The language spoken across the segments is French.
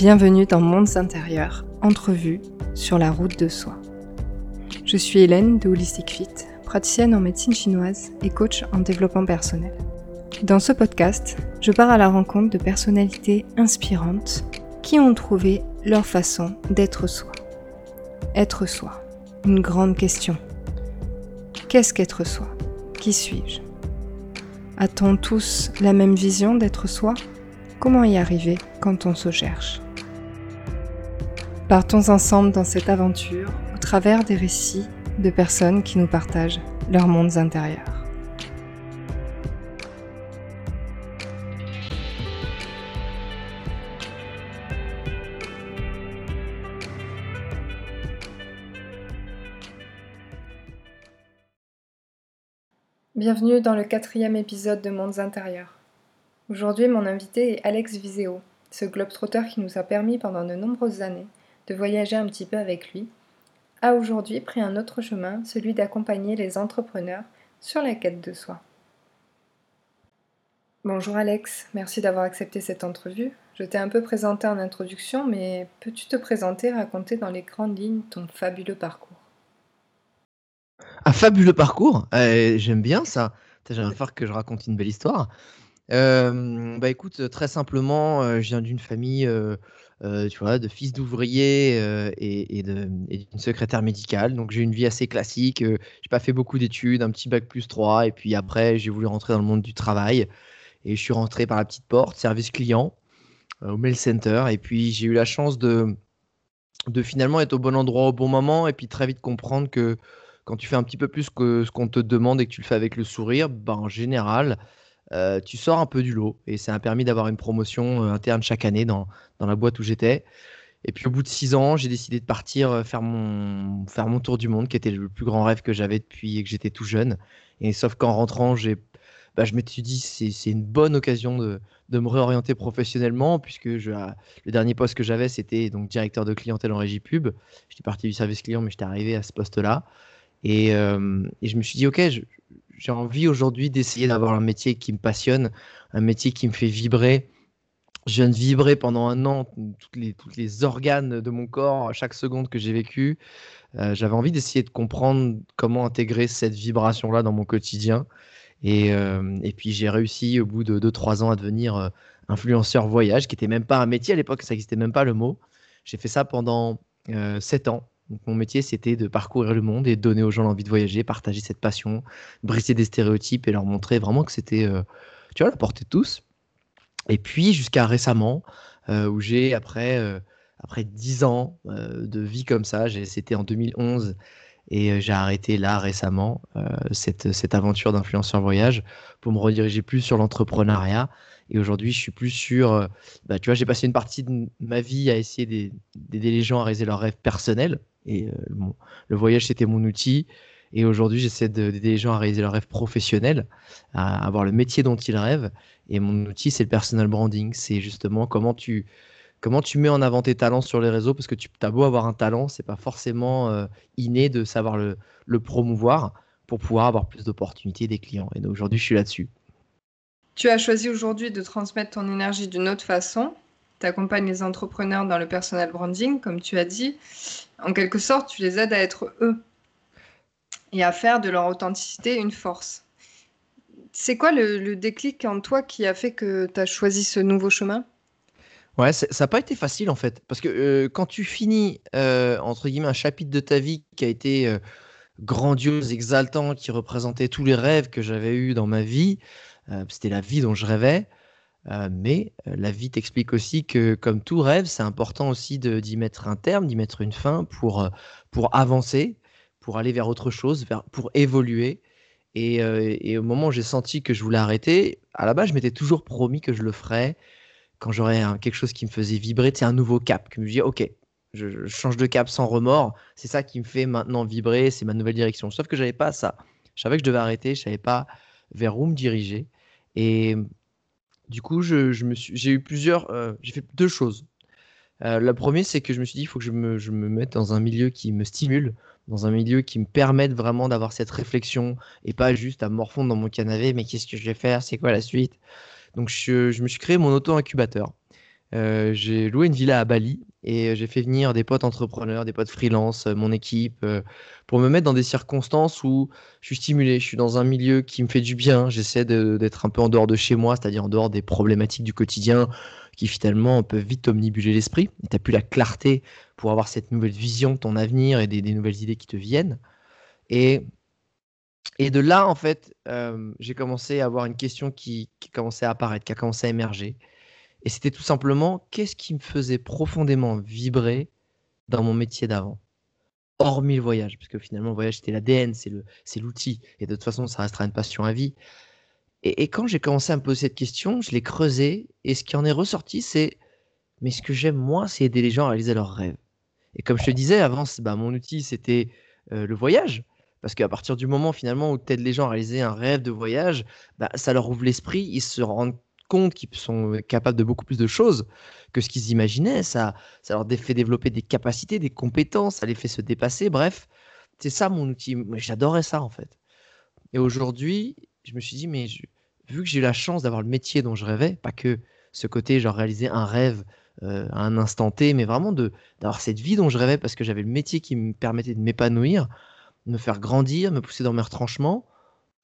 Bienvenue dans Mondes intérieurs, entrevue sur la route de soi. Je suis Hélène de Holistic Fit, praticienne en médecine chinoise et coach en développement personnel. Dans ce podcast, je pars à la rencontre de personnalités inspirantes qui ont trouvé leur façon d'être soi. Être soi, une grande question. Qu'est-ce qu'être soi? Qui suis-je? A-t-on tous la même vision d'être soi? Comment y arriver quand on se cherche? Partons ensemble dans cette aventure au travers des récits de personnes qui nous partagent leurs mondes intérieurs. Bienvenue dans le quatrième épisode de Mondes intérieurs. Aujourd'hui, mon invité est Alex Viseo, ce globetrotter qui nous a permis pendant de nombreuses années voyager un petit peu avec lui, a aujourd'hui pris un autre chemin, celui d'accompagner les entrepreneurs sur la quête de soi. Bonjour Alex, merci d'avoir accepté cette entrevue. Je t'ai un peu présenté en introduction, mais peux-tu te présenter, raconter dans les grandes lignes ton fabuleux parcours? Un fabuleux parcours? Euh, J'aime bien ça. J'aimerais faire que je raconte une belle histoire. Euh, bah écoute, très simplement, euh, je viens d'une famille tu vois, de fils d'ouvrier et, d'une secrétaire médicale. Donc j'ai une vie assez classique. j'ai pas fait beaucoup d'études, un petit bac plus 3. Et puis après, j'ai voulu rentrer dans le monde du travail. Et je suis rentré par la petite porte, service client, au mail center. Et puis j'ai eu la chance de, de finalement être au bon endroit au bon moment. Et puis très vite comprendre que quand tu fais un petit peu plus que ce qu'on te demande et que tu le fais avec le sourire, ben, en général, euh, tu sors un peu du lot. Et ça a permis d'avoir une promotion euh, interne chaque année dans, dans la boîte où j'étais. Et puis au bout de six ans, j'ai décidé de partir euh, faire mon, faire mon tour du monde, qui était le plus grand rêve que j'avais depuis que j'étais tout jeune. Et sauf qu'en rentrant, j'ai, bah, je m'étais dit c'est, une bonne occasion de, de, me réorienter professionnellement, puisque je, le dernier poste que j'avais, c'était donc directeur de clientèle en régie pub. J'étais parti du service client, mais j'étais arrivé à ce poste-là. Et, et je me suis dit, ok, je, j'ai envie aujourd'hui d'essayer d'avoir un métier qui me passionne, un métier qui me fait vibrer. Je viens de vibrer pendant un an tous les, toutes les organes de mon corps, chaque seconde que j'ai vécu. Euh, j'avais envie d'essayer de comprendre comment intégrer cette vibration-là dans mon quotidien. Et, euh, puis j'ai réussi au bout de 2-3 ans à devenir euh, influenceur voyage, qui n'était même pas un métier à l'époque, ça n'existait même pas le mot. J'ai fait ça pendant 7 ans mon métier, c'était de parcourir le monde et donner aux gens l'envie de voyager, partager cette passion, briser des stéréotypes et leur montrer vraiment que c'était, euh, tu vois, la portée de tous. Et puis jusqu'à récemment, euh, où j'ai après euh, après dix ans de vie comme ça, c'était en 2011 et j'ai arrêté là récemment cette, cette aventure d'influenceur voyage pour me rediriger plus sur l'entrepreneuriat. Et aujourd'hui, je suis plus sur, bah, tu vois, j'ai passé une partie de ma vie à essayer d'aider les gens à réaliser leurs rêves personnels et euh, le voyage, c'était mon outil. Et aujourd'hui, j'essaie d'aider les gens à réaliser leurs rêves professionnels, à avoir le métier dont ils rêvent. Et mon outil, c'est le personal branding. C'est justement comment tu, comment tu mets en avant tes talents sur les réseaux? Parce que tu as beau avoir un talent, c'est pas forcément euh, inné de savoir le, promouvoir pour pouvoir avoir plus d'opportunités des clients. Et aujourd'hui, je suis là-dessus. Tu as choisi aujourd'hui de transmettre ton énergie d'une autre façon tu accompagnes les entrepreneurs dans le personal branding, comme tu as dit. En quelque sorte, tu les aides à être eux et à faire de leur authenticité une force. C'est quoi le, déclic en toi qui a fait que tu as choisi ce nouveau chemin? Ouais, ça n'a pas été facile en fait. Parce que euh, quand tu finis, euh, entre guillemets, un chapitre de ta vie qui a été euh, grandiose, exaltant, qui représentait tous les rêves que j'avais eus dans ma vie, c'était la vie dont je rêvais, mais la vie t'explique aussi que, comme tout rêve, c'est important aussi d'y mettre un terme, d'y mettre une fin pour, pour avancer, pour aller vers autre chose, pour évoluer. Et, au moment où j'ai senti que je voulais arrêter, à la base, je m'étais toujours promis que je le ferais quand j'aurais quelque chose qui me faisait vibrer, c'est un nouveau cap, que je me dis, ok, je, change de cap sans remords, c'est ça qui me fait maintenant vibrer, c'est ma nouvelle direction. Sauf que j'avais pas ça. Je savais que je devais arrêter, je savais pas vers où me diriger. Et du coup, je, j'ai eu plusieurs, euh, j'ai fait deux choses. Euh, la première, c'est que je me suis dit, il faut que je me, je me, mette dans un milieu qui me stimule, dans un milieu qui me permette vraiment d'avoir cette réflexion et pas juste à morfondre dans mon canapé, mais qu'est-ce que je vais faire, c'est quoi la suite? Donc, je, me suis créé mon auto-incubateur. Euh, j'ai loué une villa à Bali et j'ai fait venir des potes entrepreneurs, des potes freelance, euh, mon équipe, euh, pour me mettre dans des circonstances où je suis stimulé, je suis dans un milieu qui me fait du bien, j'essaie d'être un peu en dehors de chez moi, c'est-à-dire en dehors des problématiques du quotidien qui finalement peuvent vite omnibuler l'esprit. Tu n'as plus la clarté pour avoir cette nouvelle vision de ton avenir et des, nouvelles idées qui te viennent. Et, et de là, en fait, j'ai commencé à avoir une question qui, commençait à apparaître, qui a commencé à émerger. Et c'était tout simplement qu'est-ce qui me faisait profondément vibrer dans mon métier d'avant? Hormis le voyage, parce que finalement, le voyage, c'était l'ADN, c'est l'outil. Et de toute façon, ça restera une passion à vie. Et, quand j'ai commencé à me poser cette question, je l'ai creusé. Et ce qui en est ressorti, c'est mais ce que j'aime, moi, c'est aider les gens à réaliser leurs rêves. Et comme je te disais avant, bah, mon outil, c'était euh, le voyage. Parce qu'à partir du moment finalement où tu aides les gens à un rêve de voyage, bah, ça leur ouvre l'esprit, ils se rendent compte qu'ils sont capables de beaucoup plus de choses que ce qu'ils imaginaient. Ça, ça leur fait développer des capacités, des compétences, ça les fait se dépasser. Bref, c'est ça mon outil. J'adorais ça en fait. Et aujourd'hui, je me suis dit, mais vu que j'ai eu la chance d'avoir le métier dont je rêvais, pas que ce côté, genre réaliser un rêve euh, à un instant T, mais vraiment d'avoir cette vie dont je rêvais parce que j'avais le métier qui me permettait de m'épanouir, me faire grandir, me pousser dans mes retranchements.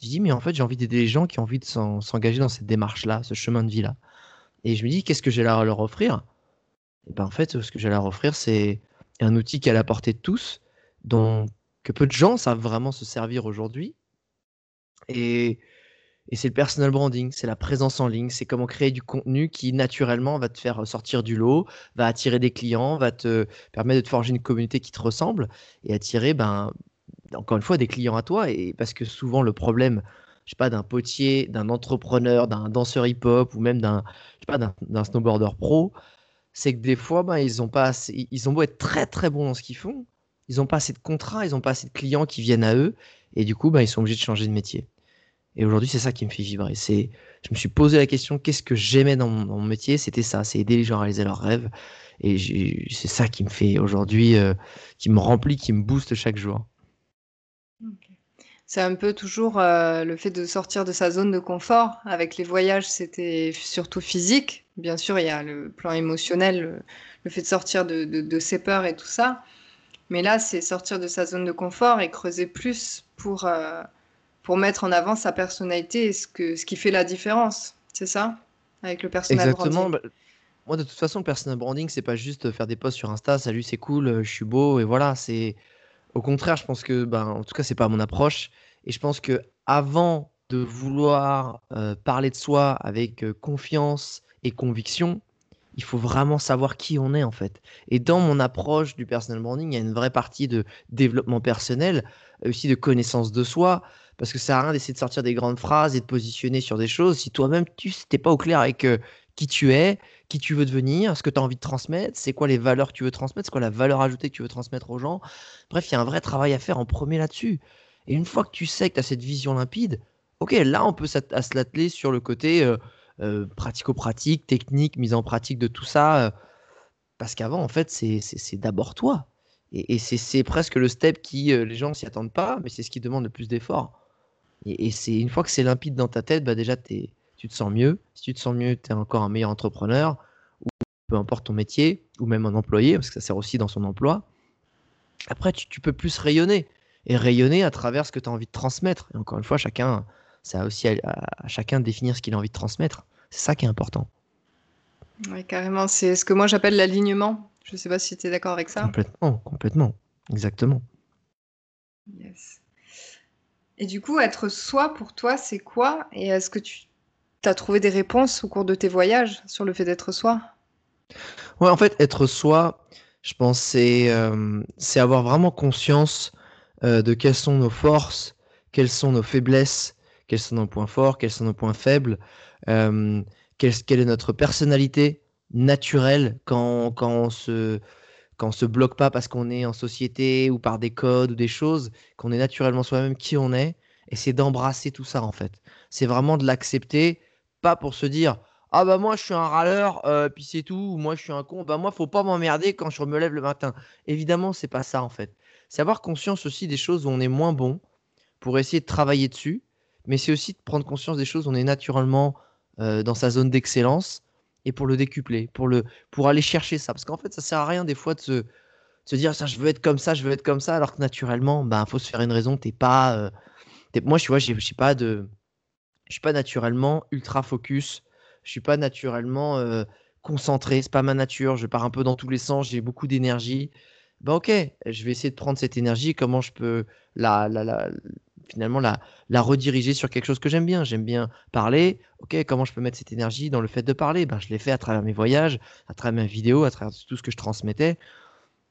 Je dis, mais en fait, j'ai envie d'aider les gens qui ont envie de s'engager dans cette démarche-là, ce chemin de vie-là. Et je me dis, qu'est-ce que j'ai à leur offrir? Et ben en fait, ce que j'ai à leur offrir, c'est un outil qui est à la portée de tous, dont que peu de gens savent vraiment se servir aujourd'hui. Et, et c'est le personal branding, c'est la présence en ligne, c'est comment créer du contenu qui naturellement va te faire sortir du lot, va attirer des clients, va te permettre de te forger une communauté qui te ressemble et attirer ben, encore une fois, des clients à toi. Et parce que souvent, le problème, je sais pas, d'un potier, d'un entrepreneur, d'un danseur hip-hop ou même d'un, d'un snowboarder pro, c'est que des fois, ben, ils ont pas ils ont beau être très très bons dans ce qu'ils font, ils n'ont pas assez de contrats, ils n'ont pas assez de clients qui viennent à eux, et du coup, ben, ils sont obligés de changer de métier. Et aujourd'hui, c'est ça qui me fait vibrer. C'est, je me suis posé la question, qu'est-ce que j'aimais dans, mon, métier? C'était ça, c'est aider les gens à réaliser leurs rêves. Et c'est ça qui me fait aujourd'hui, euh, qui me remplit, qui me booste chaque jour. C'est un peu toujours euh, le fait de sortir de sa zone de confort. Avec les voyages, c'était surtout physique. Bien sûr, il y a le plan émotionnel, le, fait de sortir de, ses peurs et tout ça. Mais là, c'est sortir de sa zone de confort et creuser plus pour, euh, pour mettre en avant sa personnalité et ce, que, ce qui fait la différence. C'est ça? Avec le personnel Exactement. Bah, moi, de toute façon, le personal branding, c'est pas juste faire des posts sur Insta, salut, c'est cool, je suis beau, et voilà. C'est au contraire, je pense que, ben, en tout cas, c'est pas mon approche. Et je pense que avant de vouloir euh, parler de soi avec euh, confiance et conviction, il faut vraiment savoir qui on est en fait. Et dans mon approche du personal branding, il y a une vraie partie de développement personnel, aussi de connaissance de soi, parce que ça sert à rien d'essayer de sortir des grandes phrases et de positionner sur des choses si toi-même tu n'es pas au clair avec euh, qui tu es, qui tu veux devenir, ce que tu as envie de transmettre, c'est quoi les valeurs que tu veux transmettre, c'est quoi la valeur ajoutée que tu veux transmettre aux gens. Bref, il y a un vrai travail à faire en premier là-dessus. Et une fois que tu sais que tu as cette vision limpide, ok, là, on peut se l'atteler sur le côté euh, euh, pratico-pratique, technique, mise en pratique de tout ça. Euh, parce qu'avant, en fait, c'est d'abord toi. Et, c'est presque le step qui, les gens s'y attendent pas, mais c'est ce qui demande le plus d'efforts. Et, c'est une fois que c'est limpide dans ta tête, bah déjà, tu te sens mieux. Si tu te sens mieux, tu es encore un meilleur entrepreneur, ou peu importe ton métier, ou même un employé, parce que ça sert aussi dans son emploi. Après, tu, tu peux plus rayonner et rayonner à travers ce que tu as envie de transmettre. Et encore une fois, chacun, ça a aussi à, chacun de définir ce qu'il a envie de transmettre. C'est ça qui est important. Oui, carrément. C'est ce que moi j'appelle l'alignement. Je ne sais pas si tu es d'accord avec ça. Complètement, complètement. Exactement. Yes. Et du coup, être soi pour toi, c'est quoi? Et est-ce que tu as trouvé des réponses au cours de tes voyages sur le fait d'être soi? Ouais, en fait, être soi, je pense, c'est euh, avoir vraiment conscience euh, de quelles sont nos forces, quelles sont nos faiblesses, quels sont nos points forts, quels sont nos points faibles, euh, quelle, est notre personnalité naturelle quand, quand on se quand on se bloque pas parce qu'on est en société ou par des codes ou des choses, qu'on est naturellement soi-même qui on est, et c'est d'embrasser tout ça en fait. C'est vraiment de l'accepter, pas pour se dire ah bah moi je suis un râleur, euh, puis c'est tout, ou moi je suis un con, bah moi faut pas m'emmerder quand je me lève le matin. Évidemment c'est pas ça en fait c'est avoir conscience aussi des choses où on est moins bon pour essayer de travailler dessus, mais c'est aussi de prendre conscience des choses où on est naturellement euh, dans sa zone d'excellence et pour le décupler, pour, le, pour aller chercher ça. Parce qu'en fait, ça sert à rien des fois de se, se dire ça, je veux être comme ça, je veux être comme ça, alors que naturellement, il ben, faut se faire une raison. T'es pas. Euh, moi, je vois, suis pas de. Je suis pas naturellement ultra focus. Je suis pas naturellement euh, concentré. C'est pas ma nature. Je pars un peu dans tous les sens. J'ai beaucoup d'énergie. Ben ok, je vais essayer de prendre cette énergie. Comment je peux la, la, la finalement la, la rediriger sur quelque chose que j'aime bien. J'aime bien parler. Ok, comment je peux mettre cette énergie dans le fait de parler? Ben, Je l'ai fait à travers mes voyages, à travers mes vidéos, à travers tout ce que je transmettais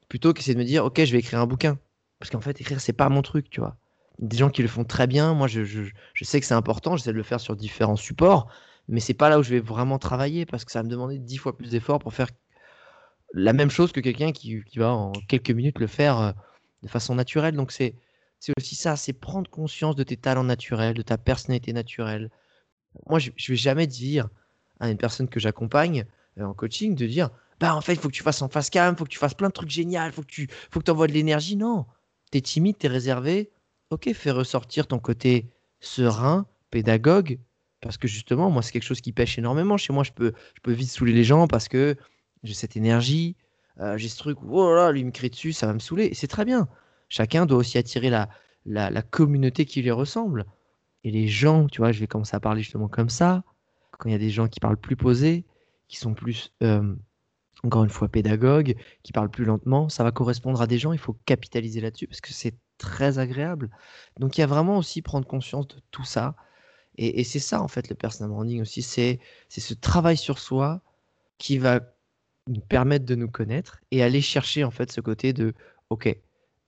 plutôt qu'essayer de me dire, ok, je vais écrire un bouquin. Parce qu'en fait, écrire, c'est pas mon truc, tu vois. Des gens qui le font très bien, moi, je, je, sais que c'est important, j'essaie de le faire sur différents supports, mais c'est pas là où je vais vraiment travailler parce que ça va me demander dix fois plus d'efforts pour faire la même chose que quelqu'un qui, qui, va en quelques minutes le faire euh, de façon naturelle. Donc, c'est aussi ça, c'est prendre conscience de tes talents naturels, de ta personnalité naturelle. Moi, je, je vais jamais dire à une personne que j'accompagne euh, en coaching de dire bah en fait, il faut que tu fasses en face cam, faut que tu fasses plein de trucs géniaux, faut que tu faut que envoies de l'énergie. Non, tu es timide, tu es réservé. Ok, fais ressortir ton côté serein, pédagogue, parce que justement, moi, c'est quelque chose qui pêche énormément. Chez moi, je peux, je peux vite saouler les gens parce que j'ai cette énergie, euh, j'ai ce truc où, oh lui me crie dessus, ça va me saouler. C'est très bien. Chacun doit aussi attirer la, la, communauté qui lui ressemble. Et les gens, tu vois, je vais commencer à parler justement comme ça. Quand il y a des gens qui parlent plus posés, qui sont plus euh, encore une fois pédagogue, qui parle plus lentement, ça va correspondre à des gens, il faut capitaliser là-dessus parce que c'est très agréable. Donc il y a vraiment aussi prendre conscience de tout ça. Et, c'est ça en fait le personal branding aussi, c'est ce travail sur soi qui va nous permettre de nous connaître et aller chercher en fait ce côté de ok,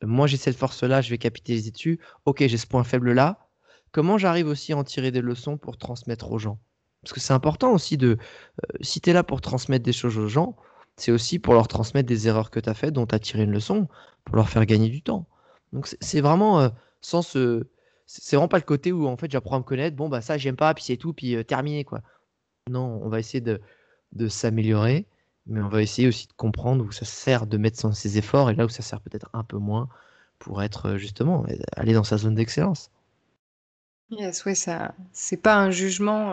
moi j'ai cette force-là, je vais capitaliser dessus, ok j'ai ce point faible-là, comment j'arrive aussi à en tirer des leçons pour transmettre aux gens? Parce que c'est important aussi de, euh, si tu es là pour transmettre des choses aux gens, c'est aussi pour leur transmettre des erreurs que tu as faites, dont tu as tiré une leçon, pour leur faire gagner du temps. Donc c'est vraiment euh, sans ce. C'est vraiment pas le côté où en fait j'apprends à me connaître, bon bah ça j'aime pas, puis c'est tout, puis euh, terminé quoi. Non, on va essayer de, de s'améliorer, mais on va essayer aussi de comprendre où ça sert de mettre ses efforts et là où ça sert peut-être un peu moins pour être euh, justement aller dans sa zone d'excellence. Yes, oui, ça, c'est pas un jugement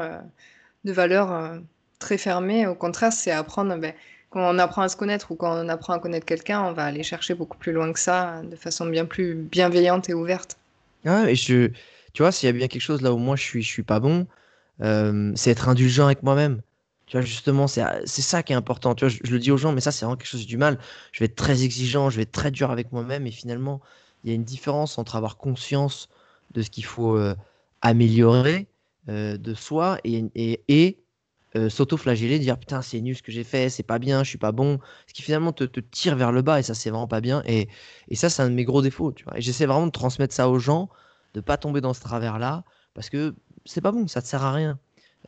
de valeur très fermé. Au contraire, c'est apprendre. Ben, quand on apprend à se connaître ou quand on apprend à connaître quelqu'un, on va aller chercher beaucoup plus loin que ça, de façon bien plus bienveillante et ouverte. Ah, et je, tu vois, s'il y a bien quelque chose là où moi je suis, je suis pas bon, euh, c'est être indulgent avec moi-même. Tu vois, justement, c'est ça qui est important. Tu vois, je, le dis aux gens, mais ça, c'est vraiment quelque chose du mal. Je vais être très exigeant, je vais être très dur avec moi-même, et finalement, il y a une différence entre avoir conscience de ce qu'il faut euh, améliorer euh, de soi et euh, s'auto-flageller, dire putain c'est nul ce que j'ai fait, c'est pas bien, je suis pas bon, ce qui finalement te, tire vers le bas et ça c'est vraiment pas bien et, ça c'est un de mes gros défauts, tu vois. Et j'essaie vraiment de transmettre ça aux gens, de pas tomber dans ce travers là parce que c'est pas bon, ça te sert à rien.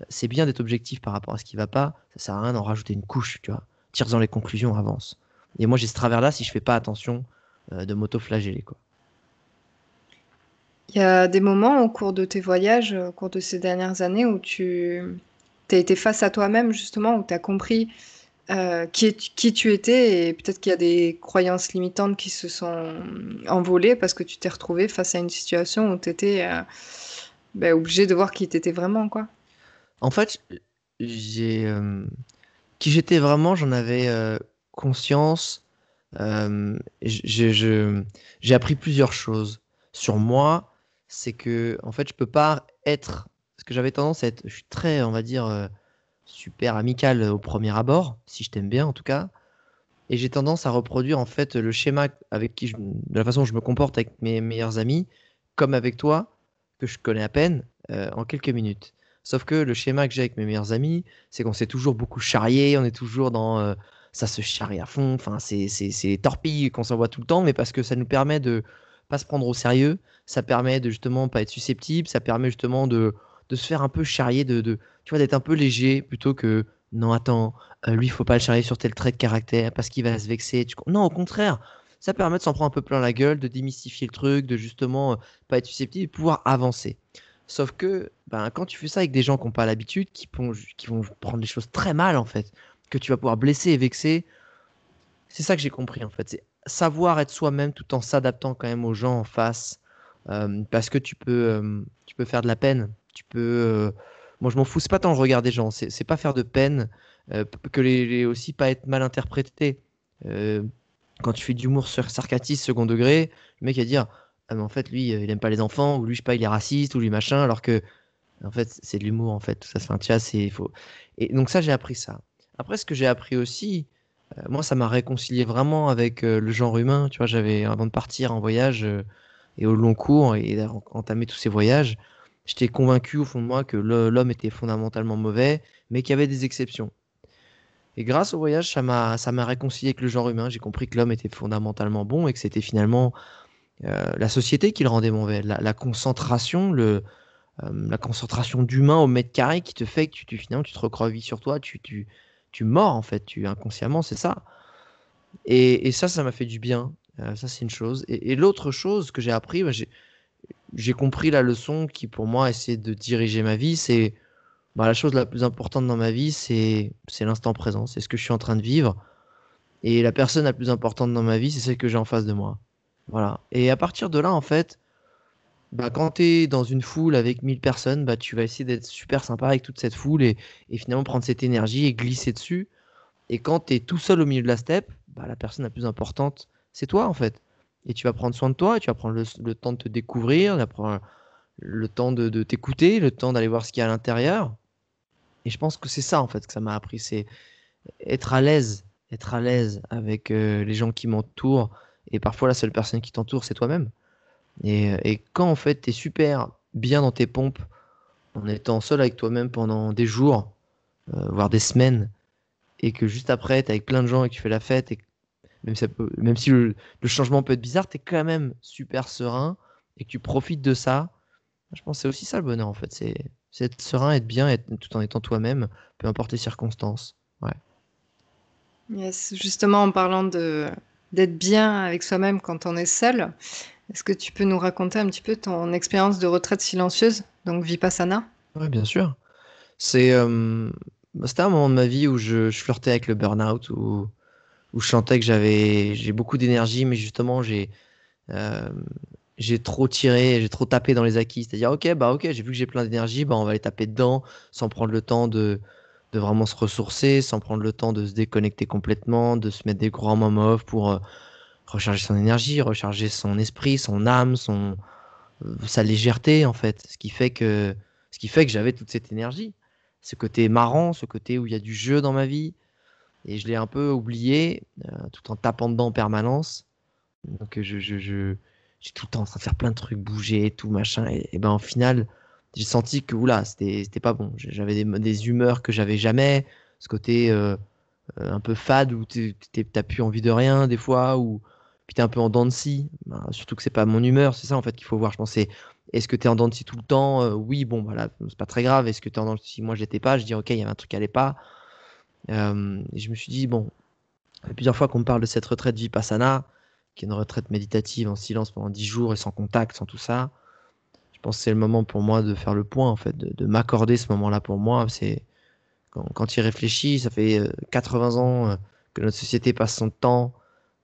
Euh, c'est bien d'être objectif par rapport à ce qui va pas, ça sert à rien d'en rajouter une couche, tu vois. Tire-en les conclusions, avance. Et moi j'ai ce travers là si je fais pas attention euh, de m'auto-flageller quoi. Il y a des moments au cours de tes voyages, au cours de ces dernières années où tu tu as été face à toi-même, justement, où tu as compris euh, qui, qui, tu étais et peut-être qu'il y a des croyances limitantes qui se sont envolées parce que tu t'es retrouvé face à une situation où tu étais euh, ben, obligé de voir qui tu étais vraiment. quoi. En fait, j'ai euh, qui j'étais vraiment, j'en avais conscience. j'ai appris plusieurs choses sur moi. C'est que, en fait, je peux pas être que j'avais tendance à être, je suis très, on va dire, euh, super amical au premier abord, si je t'aime bien en tout cas. Et j'ai tendance à reproduire en fait le schéma avec qui je, de la façon dont je me comporte avec mes meilleurs amis, comme avec toi, que je connais à peine, euh, en quelques minutes. Sauf que le schéma que j'ai avec mes meilleurs amis, c'est qu'on s'est toujours beaucoup charrié, on est toujours dans euh, ça se charrie à fond, enfin c'est torpille qu'on s'envoie tout le temps, mais parce que ça nous permet de pas se prendre au sérieux, ça permet de justement pas être susceptible, ça permet justement de de se faire un peu charrier, de, de tu vois, d'être un peu léger plutôt que non, attends, euh, lui, il faut pas le charrier sur tel trait de caractère parce qu'il va se vexer. Non, au contraire, ça permet de s'en prendre un peu plein la gueule, de démystifier le truc, de justement euh, pas être susceptible et pouvoir avancer. Sauf que ben, quand tu fais ça avec des gens qui n'ont pas l'habitude, qui, qui vont prendre les choses très mal en fait, que tu vas pouvoir blesser et vexer, c'est ça que j'ai compris en fait. C'est savoir être soi-même tout en s'adaptant quand même aux gens en face. Euh, parce que tu peux, tu peux faire de la peine tu peux. Euh, moi, je m'en fous, c'est pas tant le regard des gens, c'est pas faire de peine que les, aussi pas être mal interprété. quand tu fais de l'humour sarcastique second degré, le mec va dire ah, mais en fait lui il aime pas les enfants ou lui je sais pas il est raciste ou lui machin alors que en fait c'est de l'humour en fait tout ça c'est un c'est faux et donc ça j'ai appris ça après ce que j'ai appris aussi moi ça m'a réconcilié vraiment avec le genre humain tu vois j'avais avant de partir en voyage et au long cours et entamer tous ces voyages j'étais convaincu au fond de moi que l'homme était fondamentalement mauvais, mais qu'il y avait des exceptions. Et grâce au voyage, ça m'a, ça m'a réconcilié avec le genre humain. J'ai compris que l'homme était fondamentalement bon et que c'était finalement euh, la société qui le rendait mauvais. La, concentration, le, euh, la concentration d'humains au mètre carré qui te fait que tu, tu finalement tu te recrovis sur toi, tu, tu, tu mords en fait, tu inconsciemment, c'est ça. Et, et, ça, ça m'a fait du bien. Euh, ça, c'est une chose. Et, l'autre chose que j'ai appris, bah, j'ai compris la leçon qui, pour moi, essaie de diriger ma vie. C'est bah, la chose la plus importante dans ma vie, c'est l'instant présent, c'est ce que je suis en train de vivre. Et la personne la plus importante dans ma vie, c'est celle que j'ai en face de moi. Voilà. Et à partir de là, en fait, bah, quand tu es dans une foule avec 1000 personnes, bah, tu vas essayer d'être super sympa avec toute cette foule et, finalement prendre cette énergie et glisser dessus. Et quand tu es tout seul au milieu de la steppe, bah, la personne la plus importante, c'est toi, en fait et tu vas prendre soin de toi, tu vas prendre le, temps de te découvrir, le temps de, t'écouter, le temps d'aller voir ce qu'il y a à l'intérieur. Et je pense que c'est ça en fait que ça m'a appris, c'est être à l'aise, être à l'aise avec euh, les gens qui m'entourent. Et parfois la seule personne qui t'entoure, c'est toi-même. Et, quand en fait tu es super bien dans tes pompes, en étant seul avec toi-même pendant des jours, euh, voire des semaines, et que juste après, tu avec plein de gens et que tu fais la fête et même, si le, changement peut être bizarre, tu es quand même super serein et que tu profites de ça. Je pense que c'est aussi ça le bonheur en fait. C'est être serein, être bien, être, tout en étant toi-même, peu importe les circonstances. Ouais. Yes, justement en parlant de d'être bien avec soi-même quand on est seul, est-ce que tu peux nous raconter un petit peu ton expérience de retraite silencieuse, donc Vipassana? Oui, bien sûr. C'est euh, c'était un moment de ma vie où je, je flirtais avec le burn-out, où où je sentais que j'avais j'ai beaucoup d'énergie, mais justement j'ai euh, j'ai trop tiré, j'ai trop tapé dans les acquis. C'est-à-dire, ok, bah ok, j'ai vu que j'ai plein d'énergie, bah on va les taper dedans, sans prendre le temps de, de vraiment se ressourcer, sans prendre le temps de se déconnecter complètement, de se mettre des grands moments off pour euh, recharger son énergie, recharger son esprit, son âme, son euh, sa légèreté en fait. Ce qui fait que ce qui fait que j'avais toute cette énergie, ce côté marrant, ce côté où il y a du jeu dans ma vie, et je l'ai un peu oublié euh, tout en tapant dedans en permanence. Donc je, je, je j'ai tout le temps en train de faire plein de trucs, bouger, tout machin. Et, ben au final, j'ai senti que oula, c'était, c'était pas bon. J'avais des, des humeurs que j'avais jamais. Ce côté euh, euh, un peu fade où t'as plus envie de rien des fois, ou puis t'es un peu en dents de scie. Ben, surtout que c'est pas mon humeur, c'est ça en fait qu'il faut voir. Je pensais, est-ce que t'es en dents de scie tout le temps? Oui, bon, voilà, c'est pas très grave. Est-ce que t'es en dents de scie? Moi, j'étais pas. Je dis, ok, il y avait un truc qui allait pas. Euh, et je me suis dit, bon, plusieurs fois qu'on parle de cette retraite Vipassana, qui est une retraite méditative en silence pendant 10 jours et sans contact, sans tout ça, je pense que c'est le moment pour moi de faire le point, en fait, de, m'accorder ce moment-là pour moi. C'est quand, quand il réfléchit, ça fait 80 euh, ans euh, que notre société passe son temps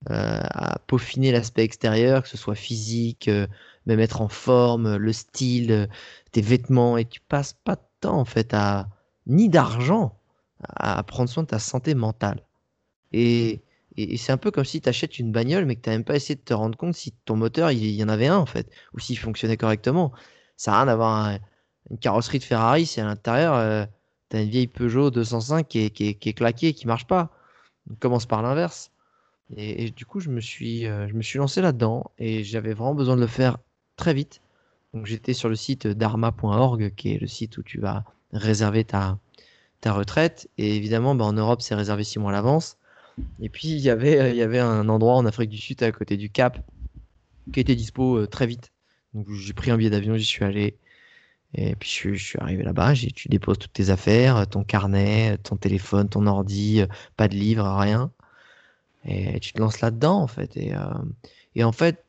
à peaufiner l'aspect extérieur, que ce soit physique, même être en forme, le style, tes vêtements, et tu passes pas de temps en fait à ni d'argent à prendre soin de ta santé mentale. Et, et, c'est un peu comme si tu achètes une bagnole, mais que tu n'as même pas essayé de te rendre compte si ton moteur, il, y en avait un, en fait, ou s'il fonctionnait correctement. Ça n'a rien d'avoir une carrosserie de Ferrari si à l'intérieur, euh, tu as une vieille Peugeot 205 qui est, qui est, qui claquée, qui marche pas. On commence par l'inverse. Et, du coup, je me suis, euh, je me suis lancé là-dedans, et j'avais vraiment besoin de le faire très vite. Donc j'étais sur le site dharma.org, qui est le site où tu vas réserver ta, ta retraite. Et évidemment, bah, en Europe, c'est réservé six mois à l'avance. Et puis, il y avait, il y avait un endroit en Afrique du Sud, à côté du Cap, qui était dispo euh, très vite. Donc, j'ai pris un billet d'avion, j'y suis allé. Et puis, je, suis arrivé là-bas. Tu déposes toutes tes affaires, ton carnet, ton téléphone, ton ordi, euh, pas de livre, rien. Et tu te lances là-dedans, en fait. Et, euh, et en fait,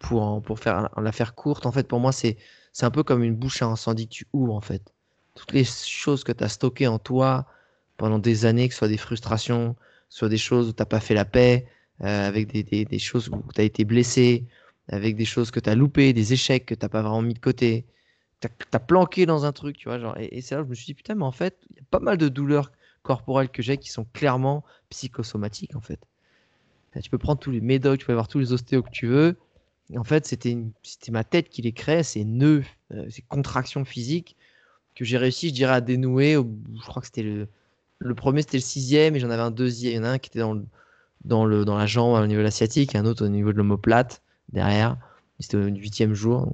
pour, pour faire l'affaire courte, en fait, pour moi, c'est un peu comme une bouche à incendie que tu ouvres, en fait toutes les choses que tu as stockées en toi pendant des années, que ce soit des frustrations, soit des choses où tu n'as pas fait la paix, euh, avec des, des, choses où tu as été blessé, avec des choses que tu as loupées, des échecs que tu n'as pas vraiment mis de côté. Tu as, planqué dans un truc, tu vois. Genre, et, c'est là où je me suis dit, putain, mais en fait, il y a pas mal de douleurs corporelles que j'ai qui sont clairement psychosomatiques en fait. Tu peux prendre tous les médocs, tu peux avoir tous les ostéos que tu veux. En fait, c'était ma tête qui les crée, ces nœuds, euh, ces contractions physiques que j'ai réussi, je dirais, à dénouer. je crois que c'était le, le premier, c'était le sixième, et j'en avais un deuxième. Il y en a un qui était dans, dans, le, dans la jambe au niveau sciatique, et un autre au niveau de l'omoplate derrière. C'était au huitième jour.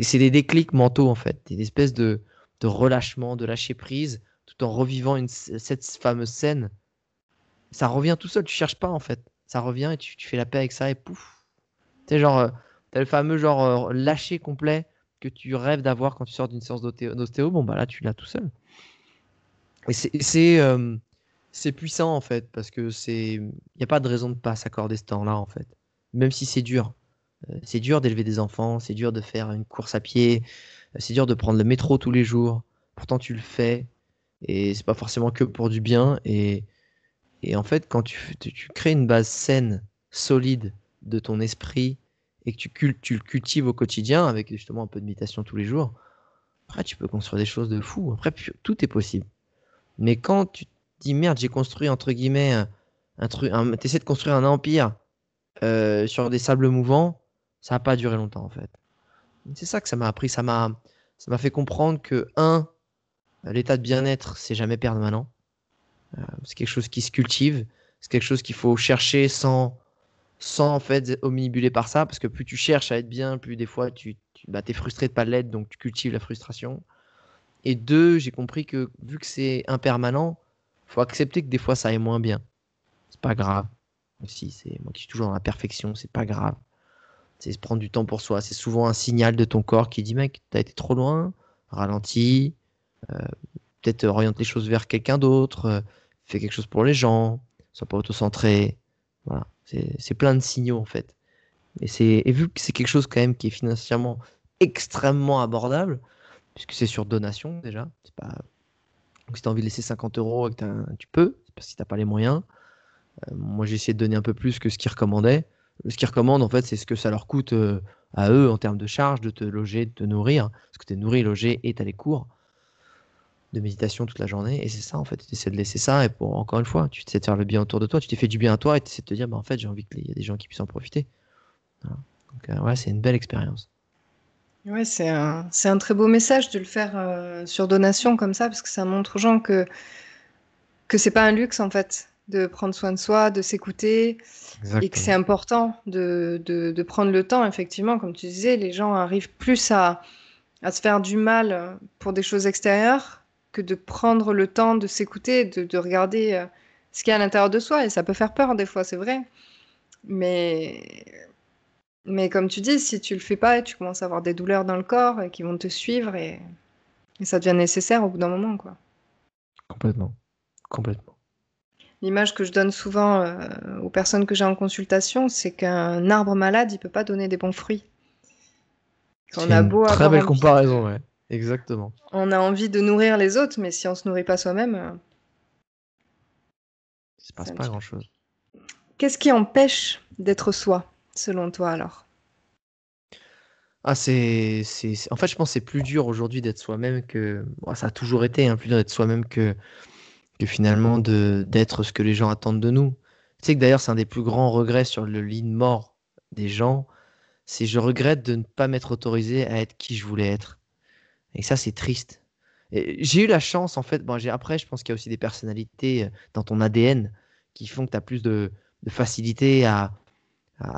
C'est des déclics mentaux, en fait, des espèces de, de relâchement, de lâcher prise, tout en revivant une, cette fameuse scène. Ça revient tout seul, tu cherches pas, en fait. Ça revient et tu, tu fais la paix avec ça, et pouf. Tu sais, genre, euh, t'as le fameux genre euh, lâcher complet que tu rêves d'avoir quand tu sors d'une séance d'ostéo. Bon, bah là, tu l'as tout seul. Et c'est euh, puissant en fait, parce que c'est il n'y a pas de raison de pas s'accorder ce temps-là en fait, même si c'est dur. Euh, c'est dur d'élever des enfants, c'est dur de faire une course à pied, euh, c'est dur de prendre le métro tous les jours. Pourtant tu le fais et c'est pas forcément que pour du bien. Et, et en fait, quand tu, tu crées une base saine, solide de ton esprit et que tu, le cultives au quotidien avec justement un peu de méditation tous les jours, après tu peux construire des choses de fou. Après, tout est possible. Mais quand tu te dis merde, j'ai construit entre guillemets un, truc, tu essaies de construire un empire euh, sur des sables mouvants, ça n'a pas duré longtemps en fait. C'est ça que ça m'a appris, ça m'a, ça m'a fait comprendre que un, l'état de bien-être, c'est jamais permanent. Euh, c'est quelque chose qui se cultive, c'est quelque chose qu'il faut chercher sans, sans en fait omnibuler par ça, parce que plus tu cherches à être bien, plus des fois tu, bah, es frustré de pas l'être, donc tu cultives la frustration. Et deux, j'ai compris que vu que c'est impermanent, faut accepter que des fois ça aille moins bien. C'est pas grave. Si c'est moi qui suis toujours dans la perfection, c'est pas grave. C'est se prendre du temps pour soi. C'est souvent un signal de ton corps qui dit mec, t'as été trop loin, ralentis, euh, peut-être oriente les choses vers quelqu'un d'autre, euh, fais quelque chose pour les gens, sois pas auto-centré. Voilà, c'est plein de signaux en fait. Et, et vu que c'est quelque chose quand même qui est financièrement extrêmement abordable, puisque c'est sur donation déjà. Pas... Donc si tu as envie de laisser 50 euros, tu peux, parce que si tu n'as pas les moyens. Euh, moi, j'ai essayé de donner un peu plus que ce qu'ils recommandaient. Ce qu'ils recommandent, en fait, c'est ce que ça leur coûte euh, à eux en termes de charges, de te loger, de te nourrir. Parce que tu es nourri, logé et tu as les cours de méditation toute la journée. Et c'est ça, en fait. Tu essaies de laisser ça. Et pour, encore une fois, tu essaies de faire le bien autour de toi. Tu t'es fait du bien à toi et tu essaies de te dire, bah, en fait, j'ai envie qu'il y ait des gens qui puissent en profiter. Donc, euh, ouais, c'est une belle expérience. Ouais, c'est un, c'est un très beau message de le faire euh, sur donation comme ça, parce que ça montre aux gens que, que c'est pas un luxe en fait, de prendre soin de soi, de s'écouter, et que c'est important de, de, de prendre le temps, effectivement, comme tu disais, les gens arrivent plus à, à se faire du mal pour des choses extérieures que de prendre le temps de s'écouter, de, de regarder euh, ce qu'il y a à l'intérieur de soi, et ça peut faire peur des fois, c'est vrai. Mais mais comme tu dis, si tu le fais pas, tu commences à avoir des douleurs dans le corps et qui vont te suivre et, ça devient nécessaire au bout d'un moment, quoi. Complètement, complètement. L'image que je donne souvent euh, aux personnes que j'ai en consultation, c'est qu'un arbre malade, il peut pas donner des bons fruits. On a beau une très belle comparaison, ouais. Exactement. On a envie de nourrir les autres, mais si on se nourrit pas soi-même, euh, il se passe pas grand-chose. Qu'est-ce qui empêche d'être soi selon toi alors? Ah, c'est, c'est, en fait, je pense que c'est plus dur aujourd'hui d'être soi-même que. ça a toujours été hein, plus dur d'être soi-même que, que finalement de, d'être ce que les gens attendent de nous. Tu sais que d'ailleurs, c'est un des plus grands regrets sur le lit de mort des gens. C'est je regrette de ne pas m'être autorisé à être qui je voulais être. Et ça, c'est triste. j'ai eu la chance, en fait. Bon, après, je pense qu'il y a aussi des personnalités euh, dans ton ADN qui font que tu as plus de, facilité à,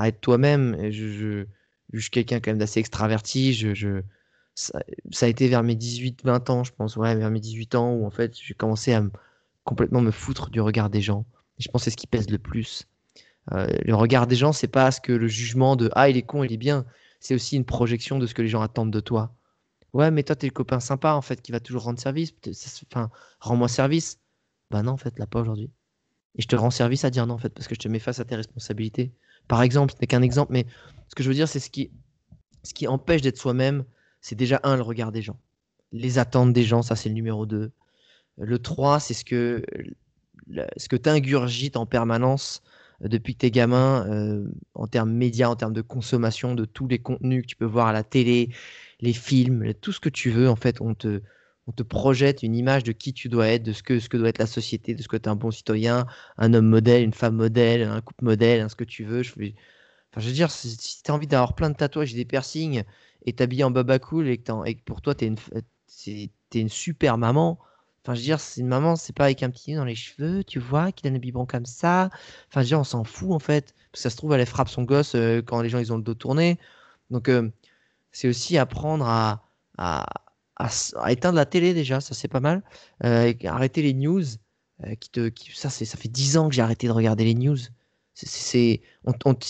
être toi-même. Je, suis quelqu'un quand même d'assez extraverti. Ça, a été vers mes 18-20 ans, je pense, ouais, vers mes 18 ans, où en fait j'ai commencé à me, complètement me foutre du regard des gens. Je pense que c'est ce qui pèse le plus. Euh, le regard des gens, c'est pas ce que le jugement de ah il est con, il est bien. C'est aussi une projection de ce que les gens attendent de toi. Ouais, mais toi t'es le copain sympa en fait qui va toujours rendre service. Enfin, rends-moi service. Bah non en fait là pas aujourd'hui. Et je te rends service à dire non en fait parce que je te mets face à tes responsabilités par exemple, ce n'est qu'un exemple, mais ce que je veux dire, c'est ce qui, ce qui empêche d'être soi-même, c'est déjà un, le regard des gens. Les attentes des gens, ça c'est le numéro 2. Le 3, c'est ce que, ce que tu ingurgites en permanence depuis que tu es gamin, euh, en termes médias, en termes de consommation de tous les contenus que tu peux voir à la télé, les films, tout ce que tu veux, en fait, on te, on te projette une image de qui tu dois être, de ce que, ce que doit être la société, de ce que tu es un bon citoyen, un homme modèle, une femme modèle, un couple modèle, ce que tu veux. Je, enfin, je veux dire, si, tu as envie d'avoir plein de tatouages et des piercings et t'habiller en baba cool et que, et que pour toi, tu es, es, une super maman, Enfin, je veux dire, c'est une maman, c'est pas avec un petit nœud dans les cheveux, tu vois, qui donne un biberon comme ça. Enfin, je veux dire, on s'en fout en fait. Parce que ça se trouve, elle frappe son gosse euh, quand les gens ils ont le dos tourné. Donc, euh, c'est aussi apprendre à, à, à, éteindre la télé déjà, ça c'est pas mal. Euh, arrêter les news. qui te, qui, ça, ça fait 10 ans que j'ai arrêté de regarder les news. C'est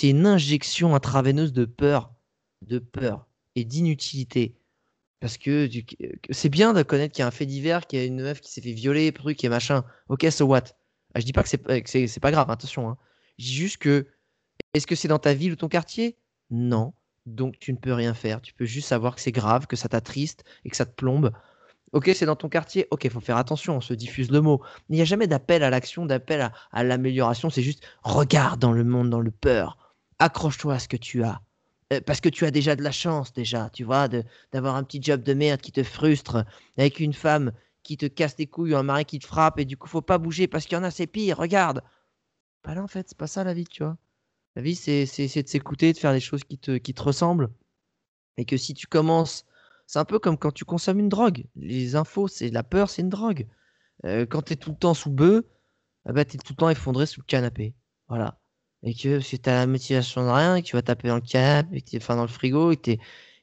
une injection intraveineuse de peur, de peur et d'inutilité. Parce que c'est bien de connaître qu'il y a un fait divers, qu'il y a une meuf qui s'est fait violer, truc et machin. Ok, so what? Ah, Je dis pas que c'est pas grave, attention. Hein. Je dis juste que est-ce que c'est dans ta ville ou ton quartier? Non. Donc tu ne peux rien faire. Tu peux juste savoir que c'est grave, que ça t'attriste et que ça te plombe. Ok, c'est dans ton quartier? Ok, faut faire attention, on se diffuse le mot. Il n'y a jamais d'appel à l'action, d'appel à l'amélioration. C'est juste regarde dans le monde, dans le peur. Accroche-toi à ce que tu as. Euh, parce que tu as déjà de la chance, déjà, tu vois, d'avoir un petit job de merde qui te frustre, avec une femme qui te casse les couilles, un mari qui te frappe, et du coup, faut pas bouger parce qu'il y en a, c'est pire, regarde. Bah là, en fait, c'est pas ça la vie, tu vois. La vie, c'est de s'écouter, de faire des choses qui te, qui te ressemblent. Et que si tu commences, c'est un peu comme quand tu consommes une drogue. Les infos, c'est la peur, c'est une drogue. Euh, quand tu es tout le temps sous bœuf, ah bah, tu es tout le temps effondré sous le canapé. Voilà et que si tu as la motivation de rien, et que tu vas taper dans le canapé, et que enfin dans le frigo, et que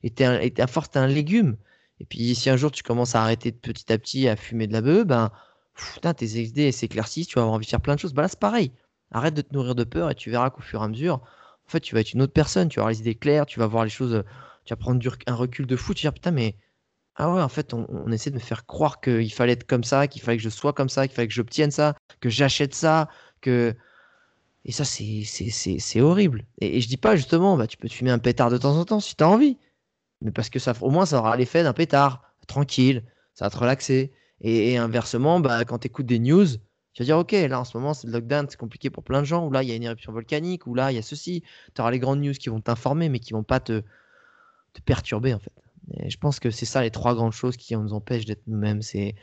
et à force, un légume. Et puis, si un jour tu commences à arrêter de petit à petit à fumer de la bœuf, ben, putain, tes idées s'éclaircissent, tu vas avoir envie de faire plein de choses. Bah là, c'est pareil. Arrête de te nourrir de peur et tu verras qu'au fur et à mesure, en fait, tu vas être une autre personne. Tu vas avoir les idées claires, tu vas voir les choses, tu vas prendre un recul de fou. Tu vas dire, putain, mais ah ouais, en fait, on, on essaie de me faire croire qu'il fallait être comme ça, qu'il fallait que je sois comme ça, qu'il fallait que j'obtienne ça, que j'achète ça, que et ça, c'est horrible. Et, et, je dis pas justement, bah, tu peux te fumer un pétard de temps en temps si tu as envie. Mais parce que ça, au moins, ça aura l'effet d'un pétard. Tranquille, ça va te relaxer. Et, inversement, bah, quand tu écoutes des news, tu vas dire, ok, là en ce moment, c'est le lockdown, c'est compliqué pour plein de gens. Ou là, il y a une éruption volcanique. Ou là, il y a ceci. Tu auras les grandes news qui vont t'informer, mais qui vont pas te, te perturber en fait. Et je pense que c'est ça les trois grandes choses qui nous empêchent d'être nous-mêmes. C'est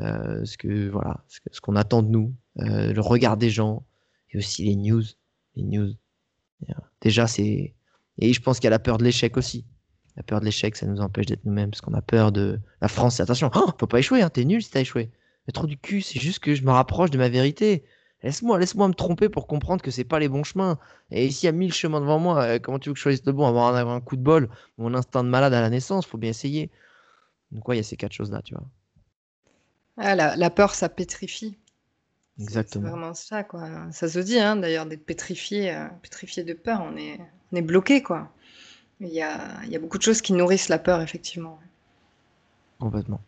euh, ce que voilà, ce qu'on attend de nous, euh, le regard des gens, aussi les news. Les news. Déjà, c'est. Et je pense qu'il y a la peur de l'échec aussi. La peur de l'échec, ça nous empêche d'être nous-mêmes parce qu'on a peur de. La France, attention, oh, faut pas échouer, hein, t'es nul si t'as échoué. Mais trop du cul, c'est juste que je me rapproche de ma vérité. Laisse-moi laisse-moi me tromper pour comprendre que c'est pas les bons chemins. Et s'il y a mille chemins devant moi, euh, comment tu veux que je choisisse le bon? Avoir un, un coup de bol, mon instinct de malade à la naissance, faut bien essayer. Donc, ouais, il y a ces quatre choses-là, tu vois. Ah, la, la, peur, ça pétrifie. Exactement. C'est vraiment ça, quoi. Ça se dit, hein, d'ailleurs, d'être pétrifié, euh, pétrifié de peur. On est, on est bloqué, quoi. Il y a, il y a beaucoup de choses qui nourrissent la peur, effectivement. Complètement.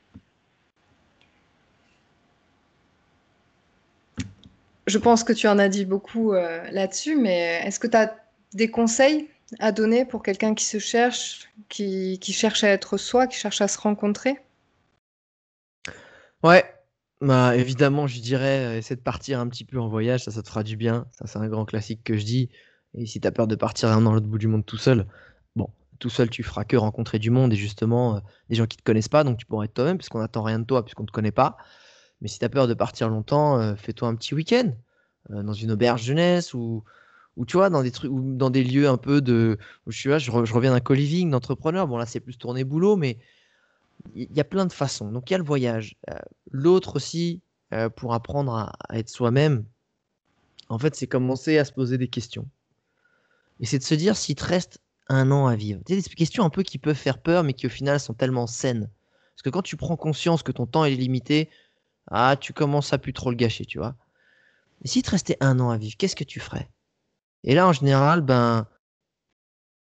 Je pense que tu en as dit beaucoup euh, là-dessus, mais est-ce que tu as des conseils à donner pour quelqu'un qui se cherche, qui, qui cherche à être soi, qui cherche à se rencontrer? Ouais, bah, évidemment, je dirais, euh, essaie de partir un petit peu en voyage, ça, ça te fera du bien. Ça, c'est un grand classique que je dis. Et si tu as peur de partir dans l'autre bout du monde tout seul, bon, tout seul, tu feras que rencontrer du monde et justement euh, des gens qui te connaissent pas, donc tu pourras être toi-même, puisqu'on n'attend rien de toi, puisqu'on te connaît pas. Mais si tu as peur de partir longtemps, euh, fais-toi un petit week-end dans une auberge jeunesse ou, ou tu vois, dans des trucs, ou dans des lieux un peu de. Je, vois, je, je reviens d'un co-living d'entrepreneur. Bon, là, c'est plus tourné boulot, mais il y a plein de façons. Donc il y a le voyage. Euh, l'autre aussi, euh, pour apprendre à, être soi-même, en fait, c'est commencer à se poser des questions. Et c'est de se dire s'il te reste un an à vivre. des questions un peu qui peuvent faire peur, mais qui au final sont tellement saines. Parce que quand tu prends conscience que ton temps est limité, ah, tu commences à plus trop le gâcher, tu vois. Et s'il te restait un an à vivre, qu'est-ce que tu ferais? Et là, en général, ben,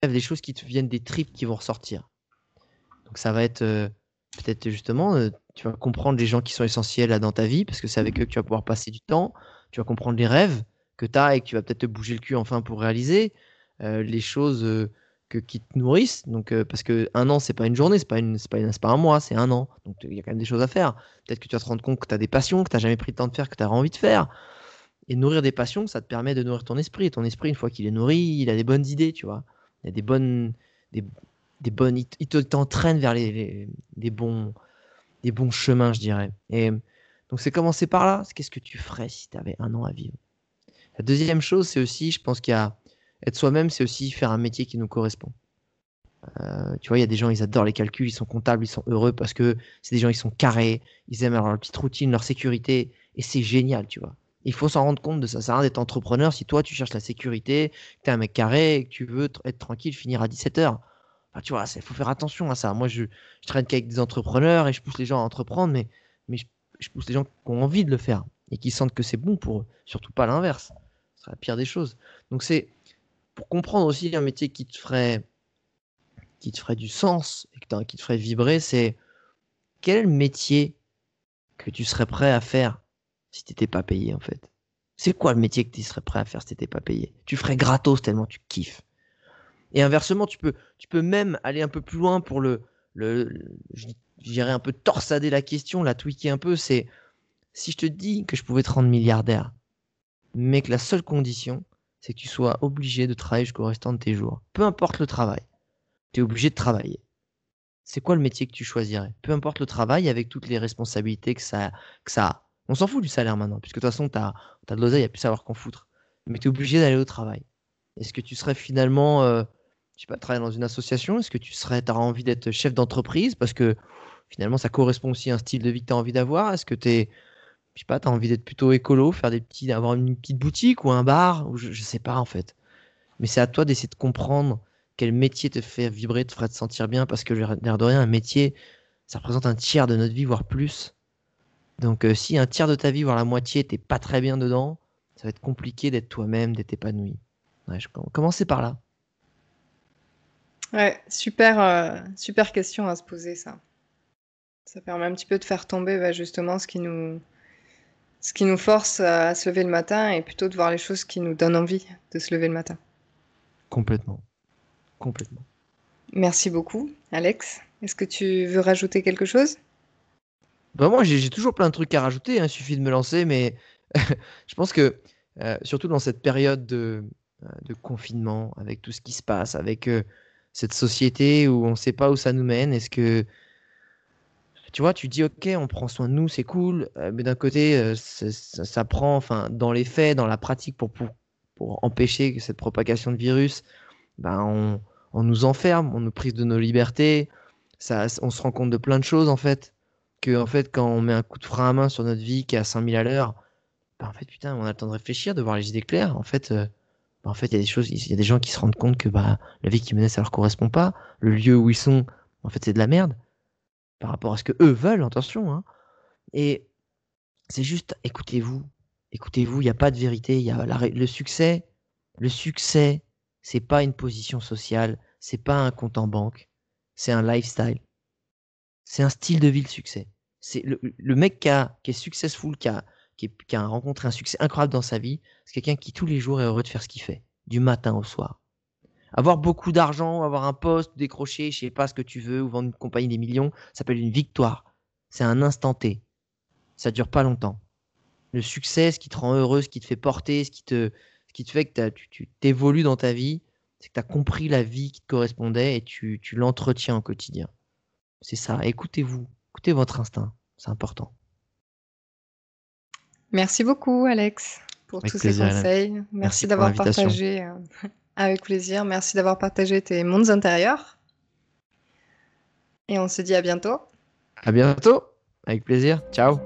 il y a des choses qui te viennent des tripes qui vont ressortir. Donc ça va être euh, peut-être justement, euh, tu vas comprendre les gens qui sont essentiels là, dans ta vie, parce que c'est avec eux que tu vas pouvoir passer du temps. Tu vas comprendre les rêves que tu as et que tu vas peut-être te bouger le cul enfin pour réaliser. Euh, les choses que, qui te nourrissent. Donc, parce que un an, c'est pas une journée, c'est pas, une, pas, pas un mois, c'est un an. Donc il y a quand même des choses à faire. Peut-être que tu vas te rendre compte que tu as des passions que tu n'as jamais pris le temps de faire, que tu as envie de faire. Et nourrir des passions, ça te permet de nourrir ton esprit. Et ton esprit, une fois qu'il est nourri, il a des bonnes idées, tu vois. Il y a des bonnes, des, des bonnes, il t'entraîne vers les, des bons, des bons chemins, je dirais. Et donc c'est commencer par là. Qu'est-ce que tu ferais si tu avais un an à vivre? La deuxième chose, c'est aussi, je pense qu'il être soi-même, c'est aussi faire un métier qui nous correspond. Euh, tu vois, il y a des gens, ils adorent les calculs, ils sont comptables, ils sont heureux parce que c'est des gens, ils sont carrés, ils aiment leur petite routine, leur sécurité, et c'est génial, tu vois. Il faut s'en rendre compte de ça. Ça sert à d'être entrepreneur si toi, tu cherches la sécurité, que tu es un mec carré, et que tu veux être tranquille, finir à 17h. Tu vois, il faut faire attention à ça. Moi, je, je traîne qu'avec des entrepreneurs et je pousse les gens à entreprendre, mais, mais je, pousse les gens qui ont envie de le faire et qui sentent que c'est bon pour eux, surtout pas l'inverse. Ce serait la pire des choses. Donc, c'est pour comprendre aussi un métier qui te ferait qui te ferait du sens et qui te ferait vibrer, c'est quel métier que tu serais prêt à faire si tu n'étais pas payé en fait? C'est quoi le métier que tu serais prêt à faire si tu n'étais pas payé? Tu ferais gratos tellement tu kiffes. Et inversement, tu peux, tu peux même aller un peu plus loin pour le, le, dirais un peu torsader la question, la tweaker un peu. C'est si je te dis que je pouvais te rendre milliardaire, mais que la seule condition, c'est que tu sois obligé de travailler jusqu'au restant de tes jours. Peu importe le travail tu es obligé de travailler. C'est quoi le métier que tu choisirais? Peu importe le travail, avec toutes les responsabilités que ça, que ça a. On s'en fout du salaire maintenant, puisque de toute façon, tu as, as, de l'oseille, il n'y a plus savoir qu'en foutre. Mais tu es obligé d'aller au travail. Est-ce que tu serais finalement, euh, je sais pas, travailler dans une association Est-ce que tu serais, auras envie d'être chef d'entreprise? Parce que finalement, ça correspond aussi à un style de vie que tu as envie d'avoir. Est-ce que tu je sais pas, tu as envie d'être plutôt écolo, faire des petits, avoir une petite boutique ou un bar? Je, ne sais pas en fait. Mais c'est à toi d'essayer de comprendre quel métier te fait vibrer, te ferait te sentir bien, parce que l'air de rien, un métier, ça représente un tiers de notre vie, voire plus. Donc euh, si un tiers de ta vie, voire la moitié, t'es pas très bien dedans, ça va être compliqué d'être toi-même, d'être épanoui. Je commencer par là. Ouais, super, euh, super question à se poser ça. Ça permet un petit peu de faire tomber bah, justement ce qui nous, ce qui nous force à se lever le matin et plutôt de voir les choses qui nous donnent envie de se lever le matin. Complètement. Complètement. Merci beaucoup, Alex. Est-ce que tu veux rajouter quelque chose? Bah Moi, j'ai toujours plein de trucs à rajouter. Hein. Il suffit de me lancer, mais je pense que, euh, surtout dans cette période de, euh, de, confinement, avec tout ce qui se passe, avec euh, cette société où on ne sait pas où ça nous mène, est-ce que. Tu vois, tu dis, OK, on prend soin de nous, c'est cool, mais d'un côté, ça, ça, prend, enfin, dans les faits, dans la pratique, pour, pour, pour empêcher cette propagation de virus, ben on, nous enferme, on nous prive de nos libertés. Ça, on se rend compte de plein de choses en fait. Que en fait, quand on met un coup de frein à main sur notre vie qui est à 5000 à l'heure, ben, en fait, putain, on a le temps de réfléchir, de voir les idées claires. En fait, euh, en fait, il y a des choses, il y a des gens qui se rendent compte que bah, la vie qu'ils menaient, ça leur correspond pas. Le lieu où ils sont, en fait, c'est de la merde par rapport à ce que eux veulent. Attention. Hein. Et c'est juste, écoutez-vous, écoutez-vous. Il n'y a pas de vérité. Y a le succès. Le succès, c'est pas une position sociale, c'est pas un compte en banque, c'est un lifestyle. C'est un style de vie le succès. C'est le, mec qui, qui est successful, qui a, qui, a rencontré un succès incroyable dans sa vie, c'est quelqu'un qui tous les jours est heureux de faire ce qu'il fait, du matin au soir. Avoir beaucoup d'argent, avoir un poste, décrocher, je sais pas ce que tu veux, ou vendre une compagnie des millions, ça s'appelle une victoire. C'est un instant T. Ça dure pas longtemps. Le succès, ce qui te rend heureux, ce qui te fait porter, ce qui te, qui te fait que tu t'évolues dans ta vie, c'est que tu as compris la vie qui te correspondait et tu, l'entretiens au quotidien. C'est ça. Écoutez-vous. Écoutez votre instinct. C'est important. Merci beaucoup, Alex, pour tous ces conseils. Merci, d'avoir partagé. Euh, avec plaisir. Merci d'avoir partagé tes mondes intérieurs. Et on se dit à bientôt. À bientôt. Avec plaisir. Ciao.